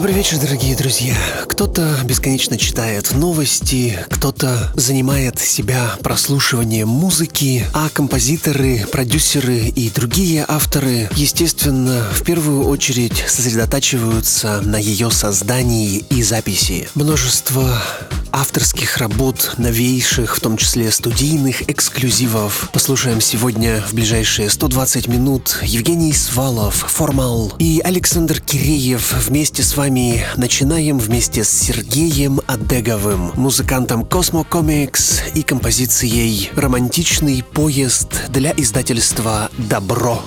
Добрый вечер, дорогие друзья. Кто-то бесконечно читает новости, кто-то занимает себя прослушиванием музыки, а композиторы, продюсеры и другие авторы, естественно, в первую очередь сосредотачиваются на ее создании и записи. Множество авторских работ, новейших, в том числе студийных эксклюзивов. Послушаем сегодня в ближайшие 120 минут Евгений Свалов, Формал и Александр Киреев вместе с вами начинаем вместе с Сергеем Адеговым, музыкантом Cosmo Comics и композицией «Романтичный поезд» для издательства «Добро».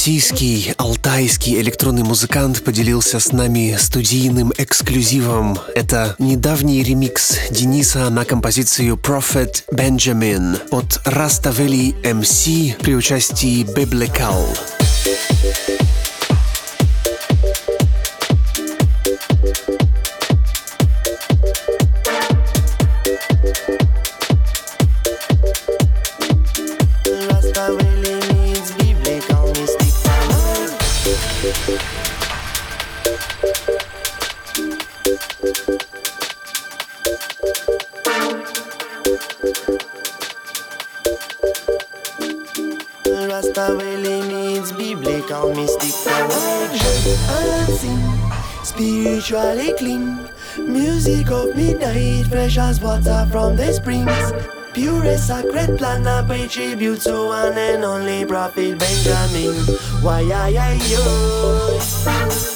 Российский алтайский электронный музыкант, поделился с нами студийным эксклюзивом. Это недавний ремикс Дениса на композицию Prophet Benjamin от Rastaveli MC при участии Biblical. Water from the springs. Pure sacred plan, I pay tribute to one and only Prophet Benjamin. Why I, I, yo.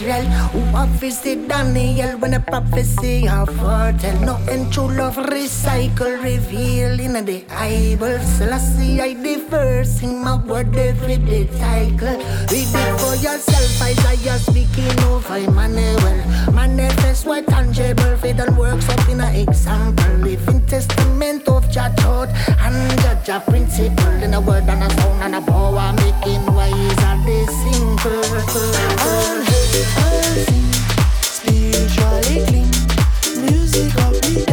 Israel. Who have Daniel when a prophecy of foretell No true love recycle revealed in the Bible. Selassie I diverse in my word every day cycle. Read it for yourself Isaiah speaking of Emmanuel. Manifest what tangible faith and works up in an example. Living testament of your thought and judge a principle. In a word and a sound and a power making wise are this simple. Music of me.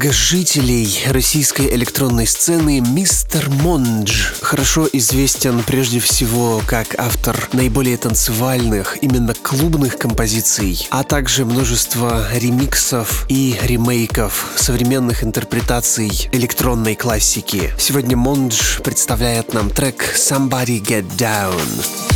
Долгожителей российской электронной сцены, мистер Мондж, хорошо известен прежде всего как автор наиболее танцевальных, именно клубных композиций, а также множество ремиксов и ремейков современных интерпретаций электронной классики. Сегодня Мондж представляет нам трек «Somebody Get Down».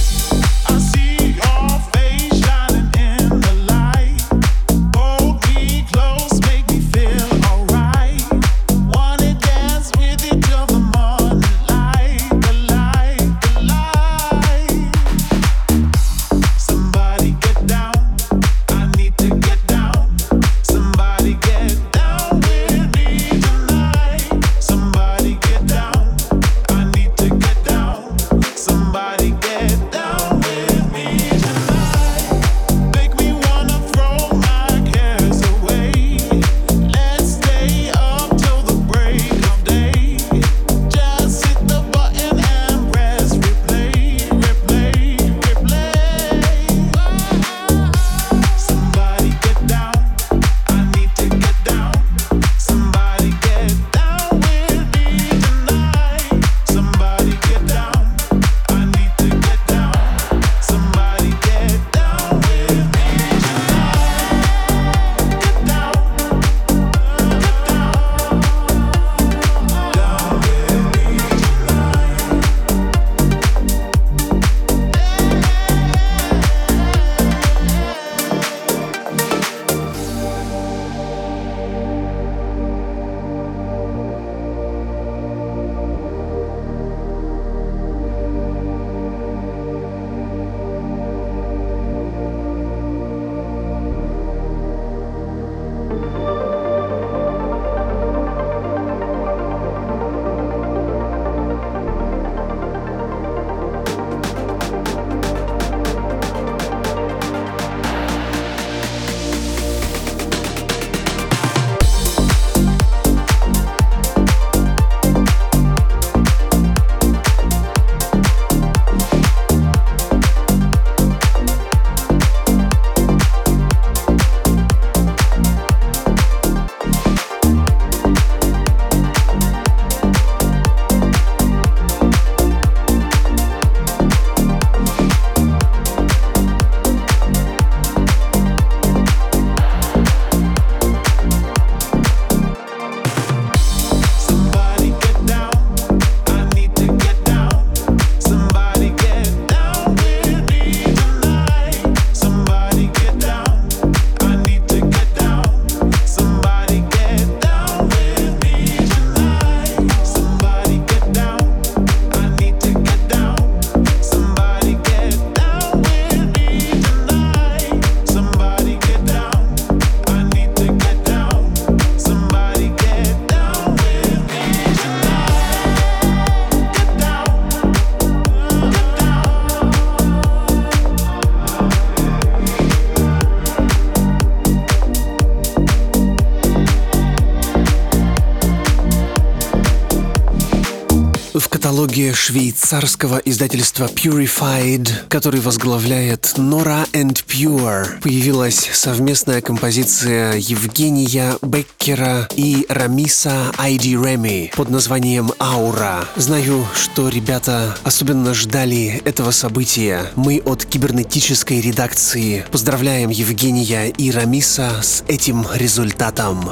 Каталоге швейцарского издательства Purified, который возглавляет Nora and Pure, появилась совместная композиция Евгения Беккера и Рамиса Айди Реми под названием «Аура». Знаю, что ребята особенно ждали этого события. Мы от кибернетической редакции поздравляем Евгения и Рамиса с этим результатом.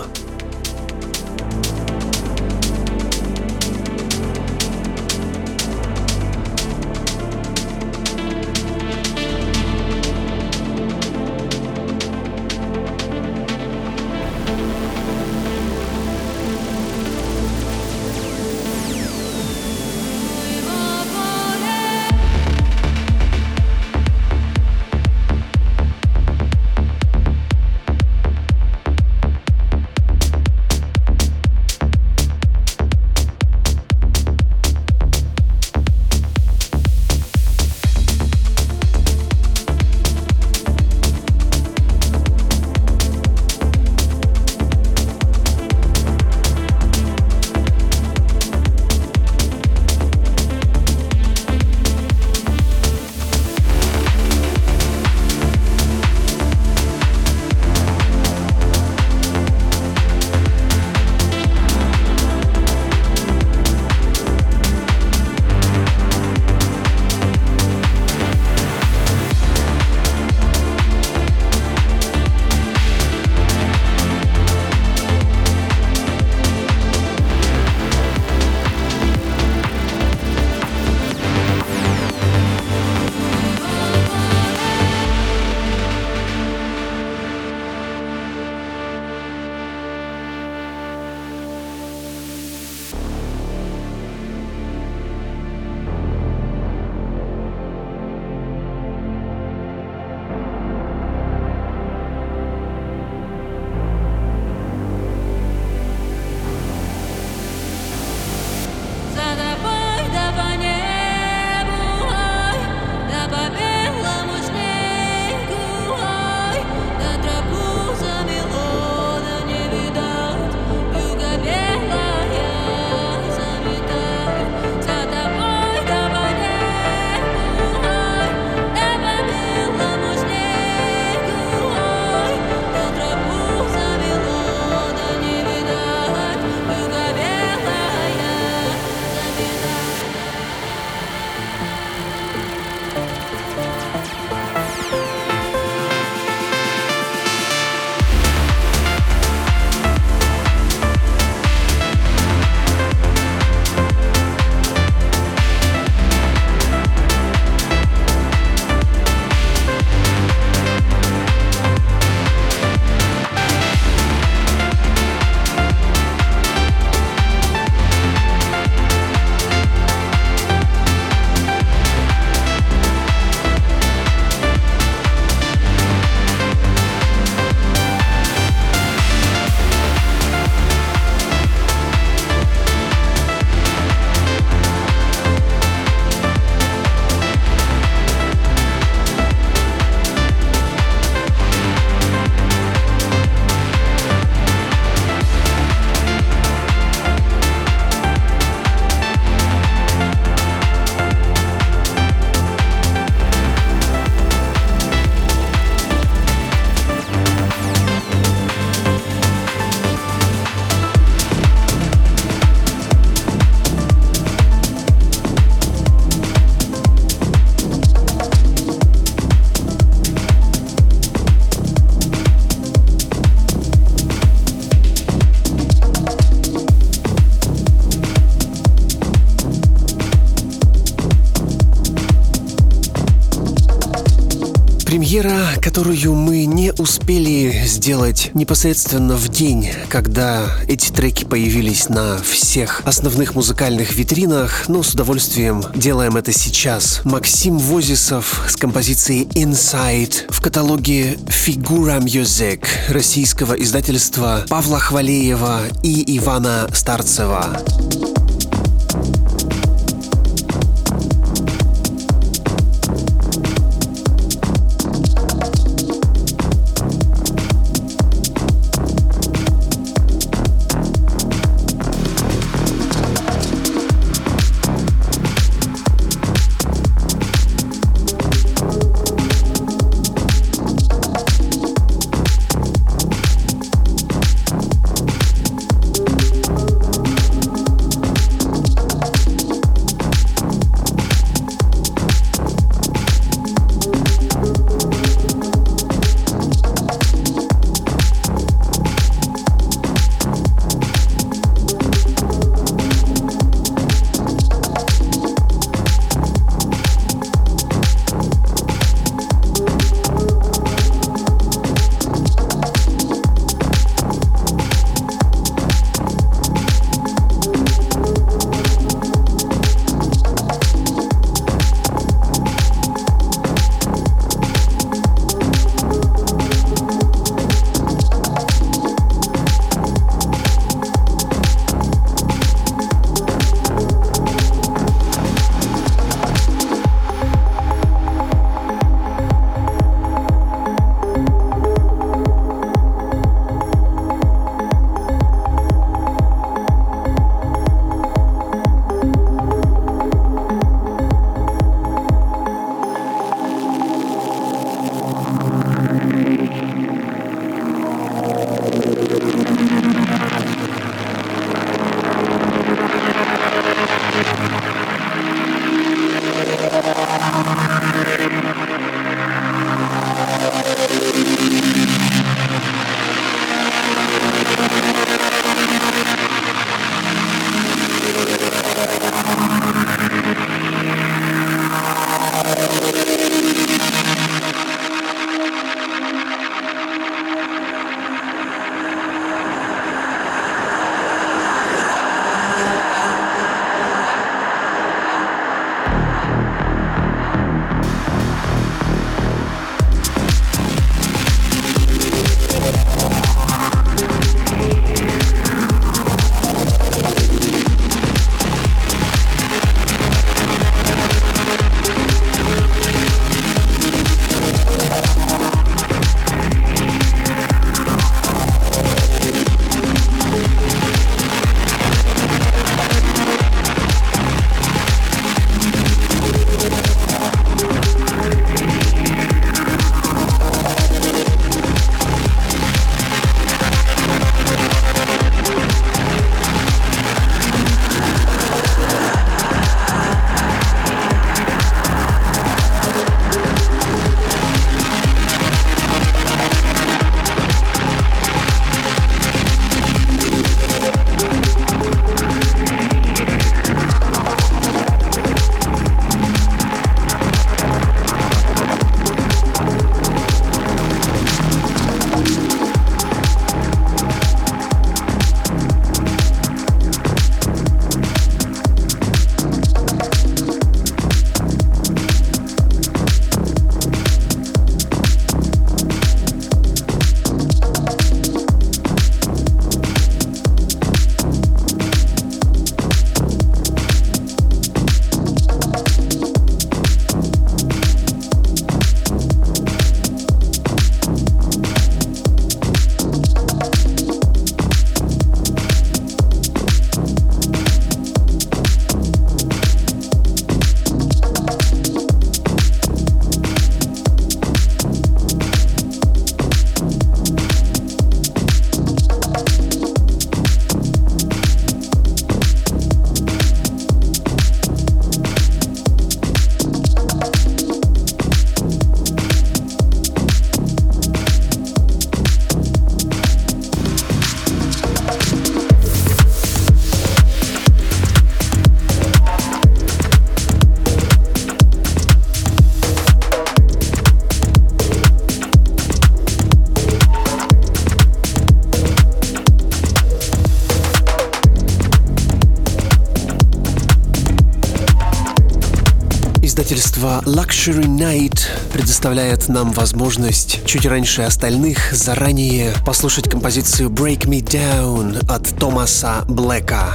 Премьера, которую мы не успели сделать непосредственно в день, когда эти треки появились на всех основных музыкальных витринах, но с удовольствием делаем это сейчас. Максим Возисов с композицией Inside в каталоге Figura Music российского издательства Павла Хвалеева и Ивана Старцева. Luxury Night предоставляет нам возможность чуть раньше остальных заранее послушать композицию Break Me Down от Томаса Блэка.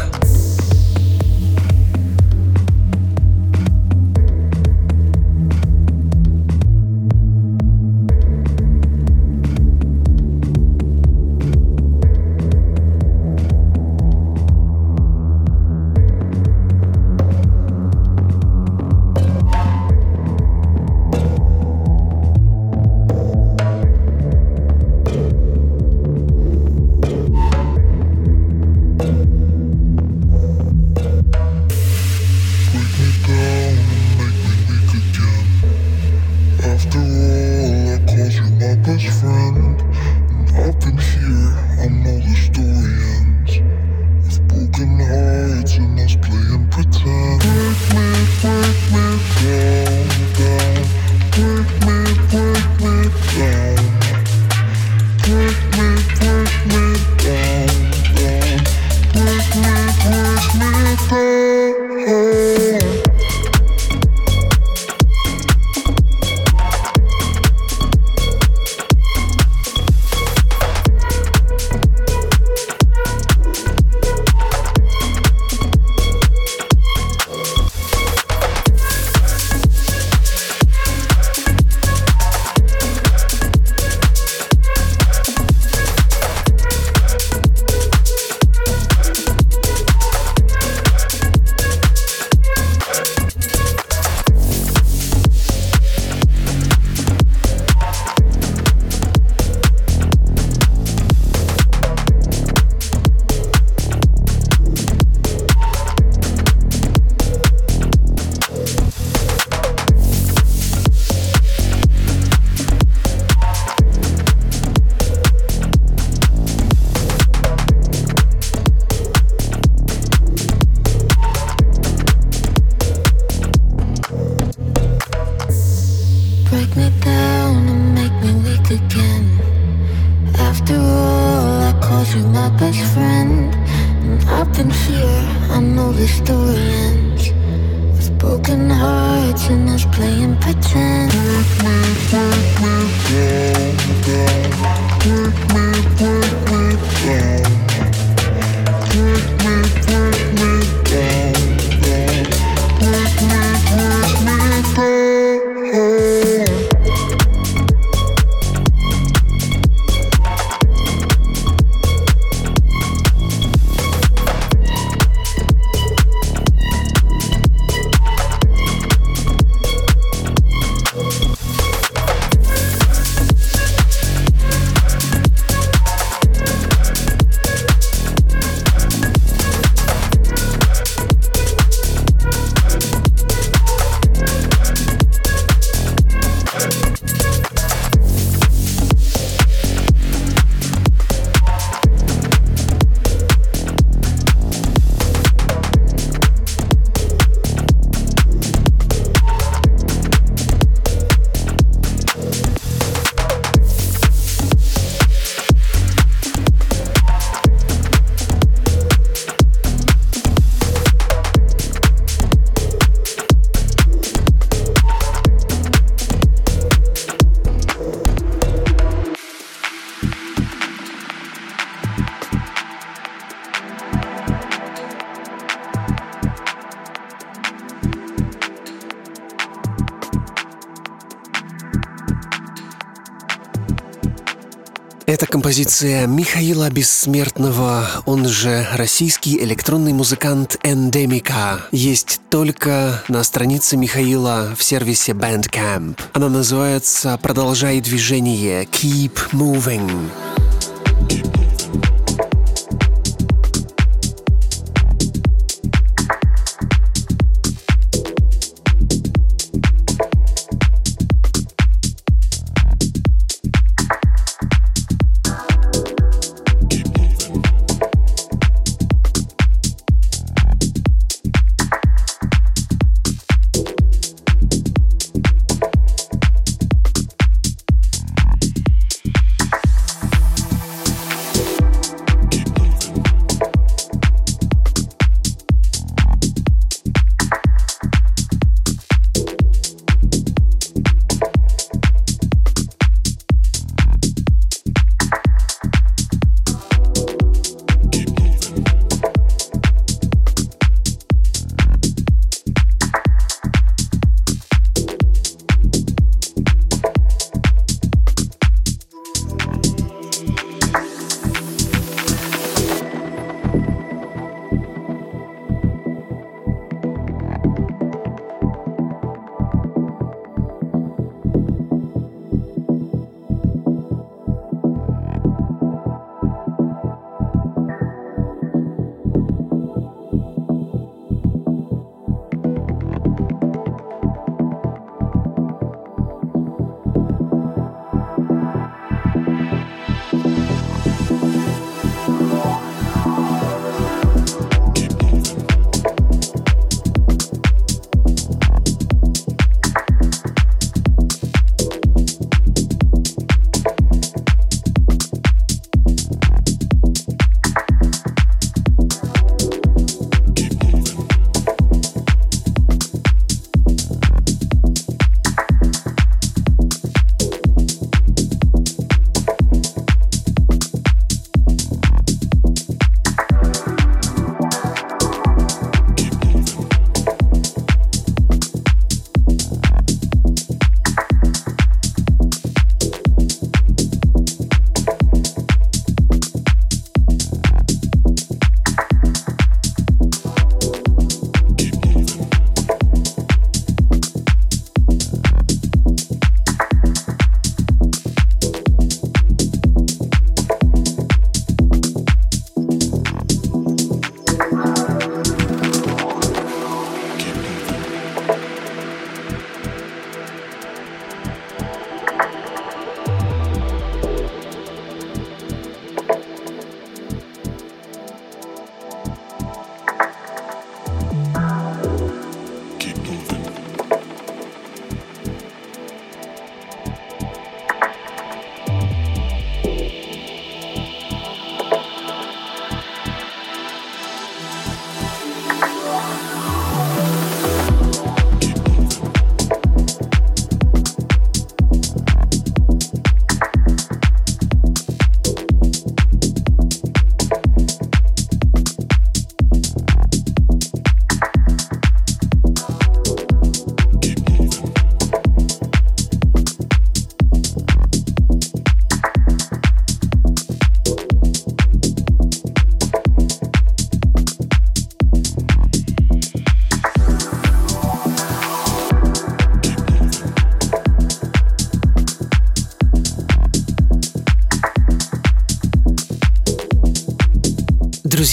Композиция Михаила Бессмертного, он же российский электронный музыкант Эндемика. Есть только на странице Михаила в сервисе Bandcamp. Она называется «Продолжай движение» Keep Moving.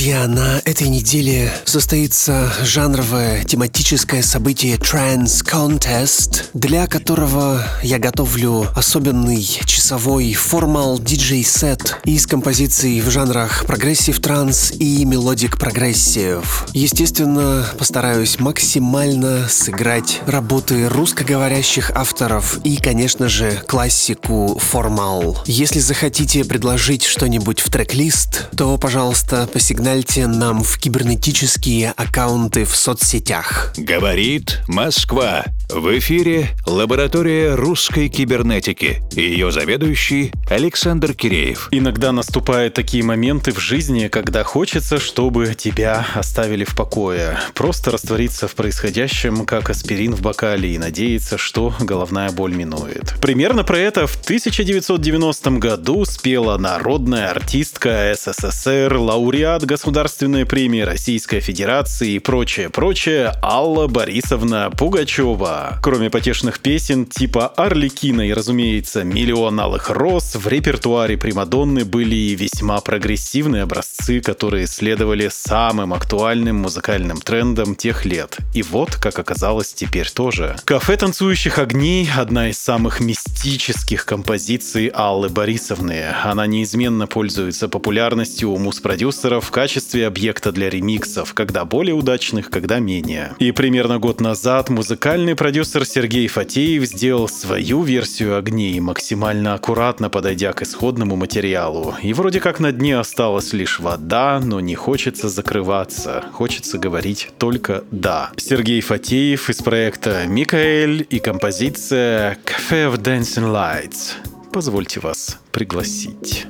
Друзья, на этой неделе состоится жанровое тематическое событие Trance Contest, для которого я готовлю особенный часовой формал диджей-сет из композиций в жанрах progressive trance и melodic progressive. Естественно, постараюсь максимально сыграть работы русскоговорящих авторов и, конечно же, классику формал. Если захотите предложить что-нибудь в трек-лист, то, пожалуйста, посигнальте нам в кибернетические аккаунты в соцсетях. Говорит Москва. В эфире лаборатория русской кибернетики. Ее заведующий Александр Киреев. Иногда наступают такие моменты в жизни, когда хочется, чтобы тебя оставили в покое. Просто раствориться в происходящем, как аспирин в бокале, и надеяться, что головная боль минует. Примерно про это в 1990 году спела народная артистка СССР, лауреат Государственной премии Российской Федерации и прочее-прочее Алла Борисовна Пугачева. Кроме потешных песен типа «Арлекина» и, разумеется, «Миллион алых роз», в репертуаре Примадонны были и весьма прогрессивные образцы, которые следовали самым актуальным музыкальным трендам тех лет. И вот, как оказалось, теперь тоже. «Кафе танцующих огней» — одна из самых мистических композиций Аллы Борисовны. Она неизменно пользуется популярностью у муз-продюсеров в качестве объекта для ремиксов, когда более удачных, когда менее. И примерно год назад музыкальный продюсер Сергей Фатеев сделал свою версию огней, максимально аккуратно подойдя к исходному материалу. И вроде как на дне осталась лишь вода, но не хочется закрываться. Хочется говорить только «да». Сергей Фатеев из проекта «Микаэль» и композиция «Cafe of Dancing Lights». Позвольте вас пригласить.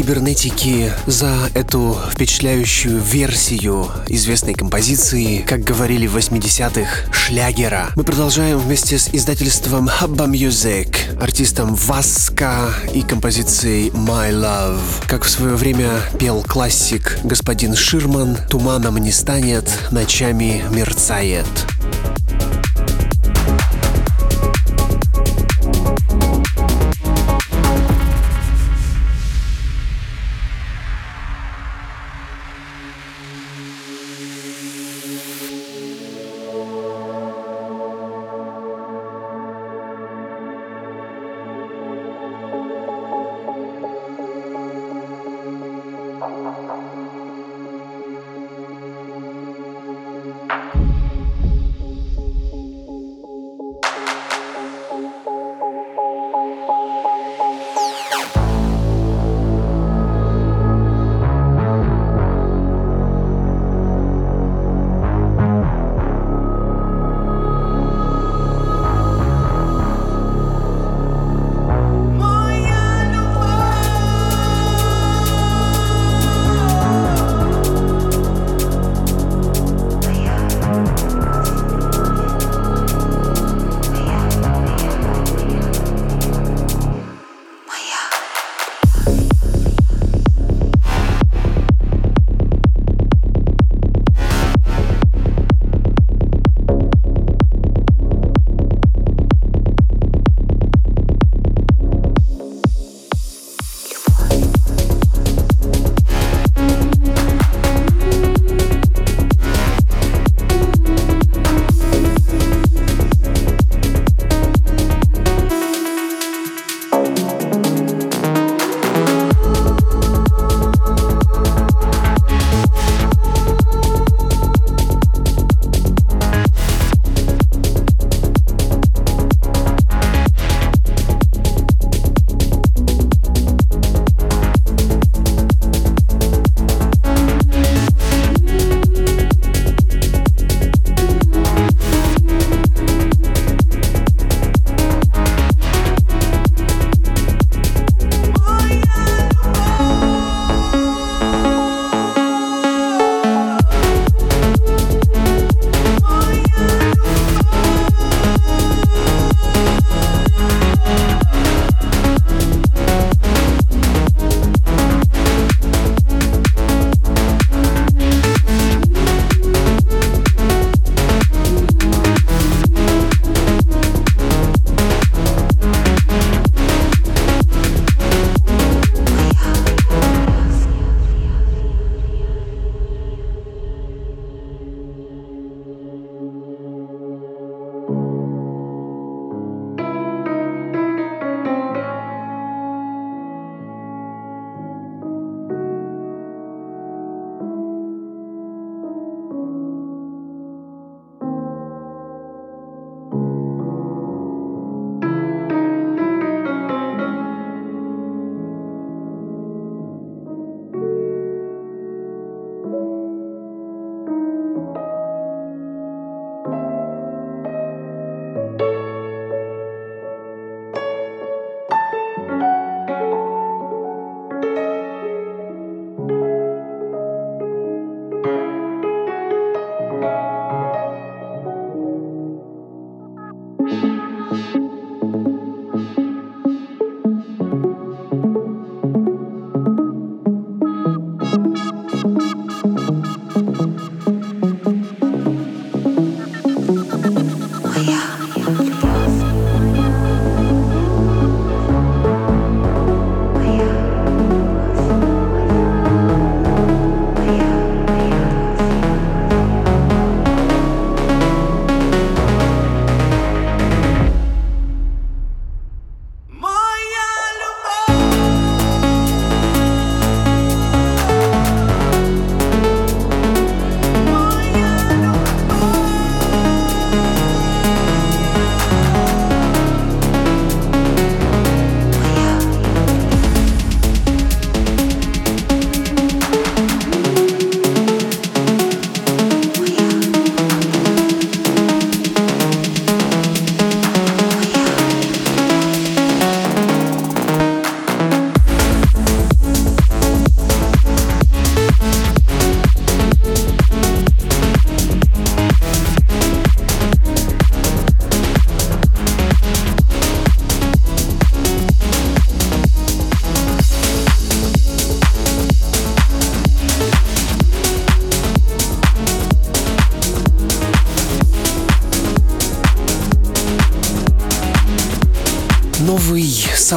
Кибернетики за эту впечатляющую версию известной композиции, как говорили в 80-х, шлягера. Мы продолжаем вместе с издательством Hubba Music, артистом Васка и композицией My Love. Как в свое время пел классик господин Ширман, туманом не станет, ночами мерцает.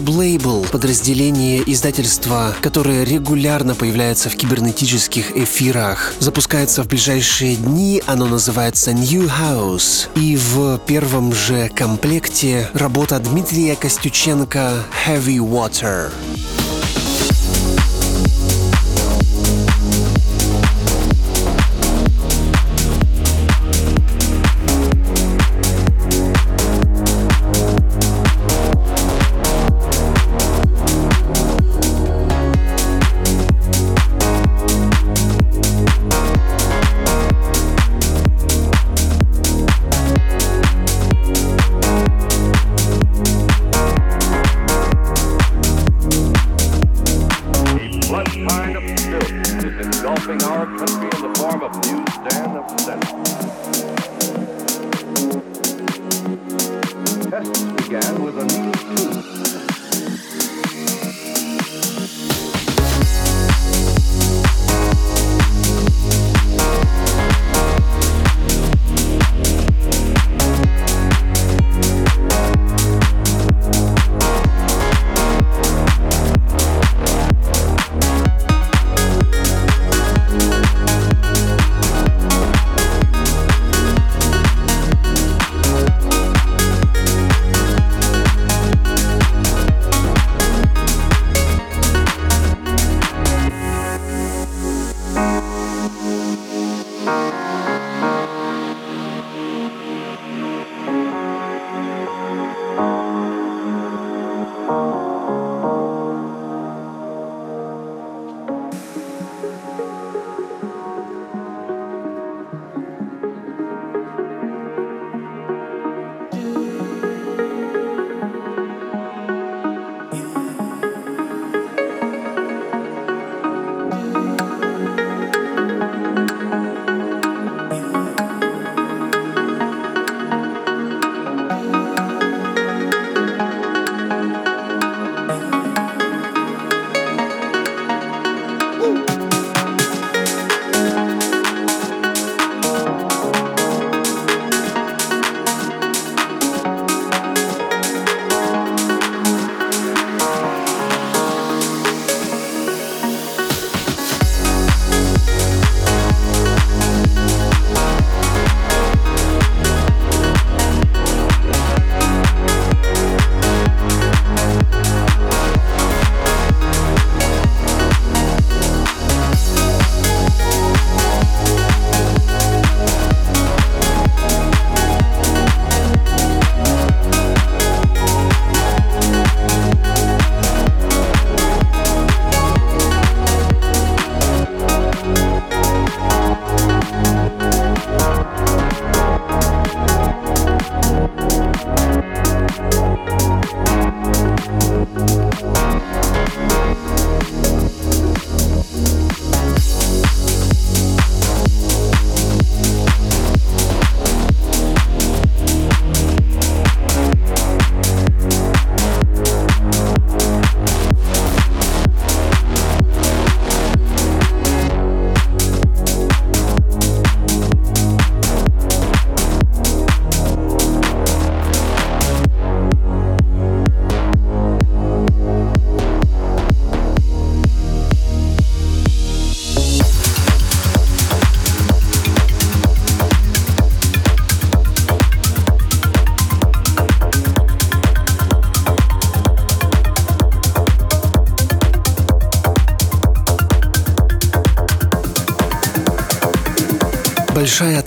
Саблейбл, подразделение издательства, которое регулярно появляется в кибернетических эфирах. Запускается в ближайшие дни, оно называется New House. И в первом же комплекте работа Дмитрия Костюченко Heavy Water. Mm-hmm.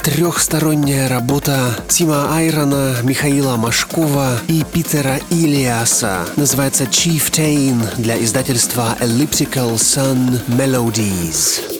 Трехсторонняя работа Тима Айрона, Михаила Машкова и Питера Илиаса. Называется Chieftain для издательства Elliptical Sun Melodies.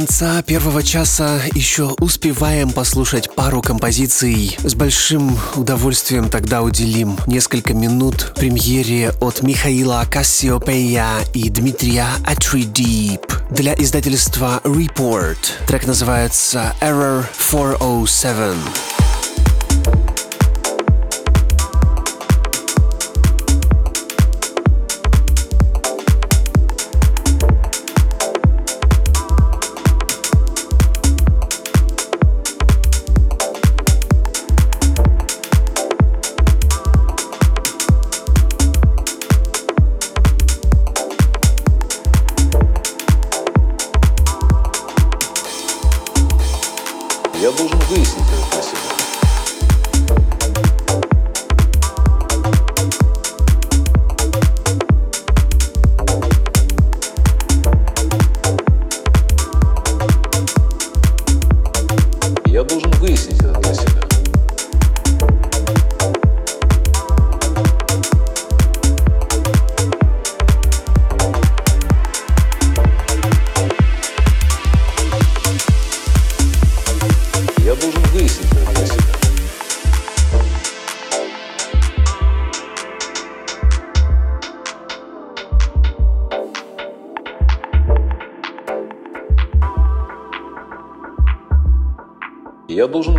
Конца первого часа еще успеваем послушать пару композиций. С большим удовольствием тогда уделим несколько минут премьере от Михаила Кассиопея и Дмитрия Атридип для издательства Report. Трек называется Error 407. Выяснить это для себя.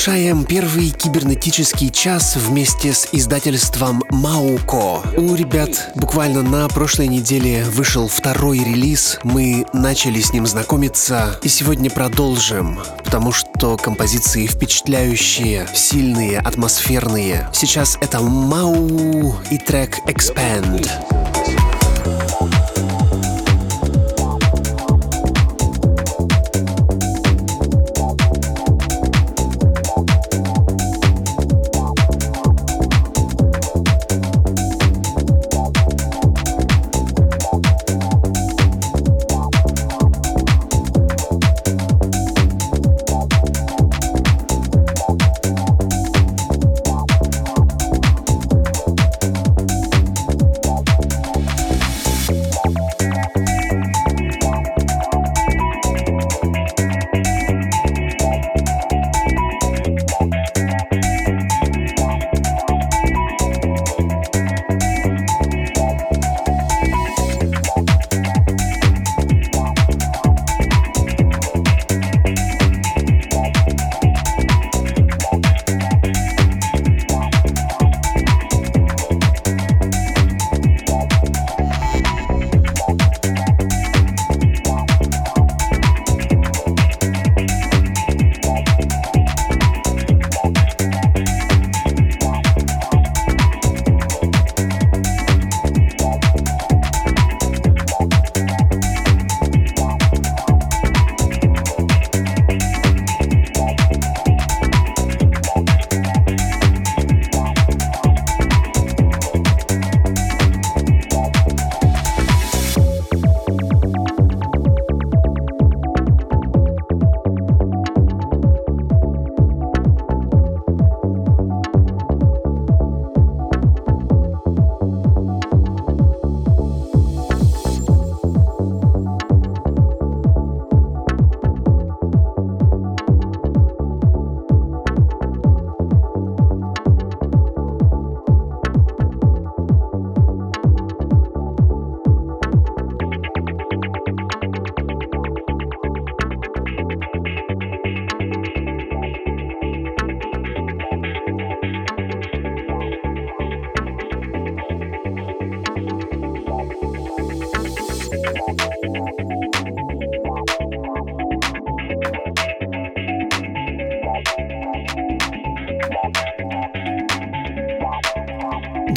завершаем первый кибернетический час вместе с издательством Мауко. У ребят буквально на прошлой неделе вышел второй релиз. Мы начали с ним знакомиться и сегодня продолжим, потому что композиции впечатляющие, сильные, атмосферные. Сейчас это Мау и трек Expand.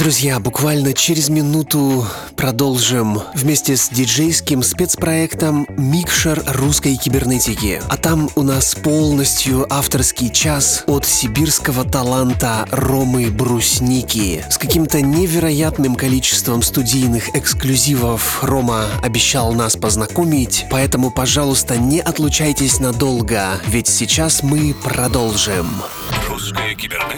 Друзья, буквально через минуту продолжим вместе с диджейским спецпроектом «Микшер русской кибернетики». А там у нас полностью авторский час от сибирского таланта Ромы Брусники. С каким-то невероятным количеством студийных эксклюзивов Рома обещал нас познакомить, поэтому, пожалуйста, не отлучайтесь надолго, ведь сейчас мы продолжим.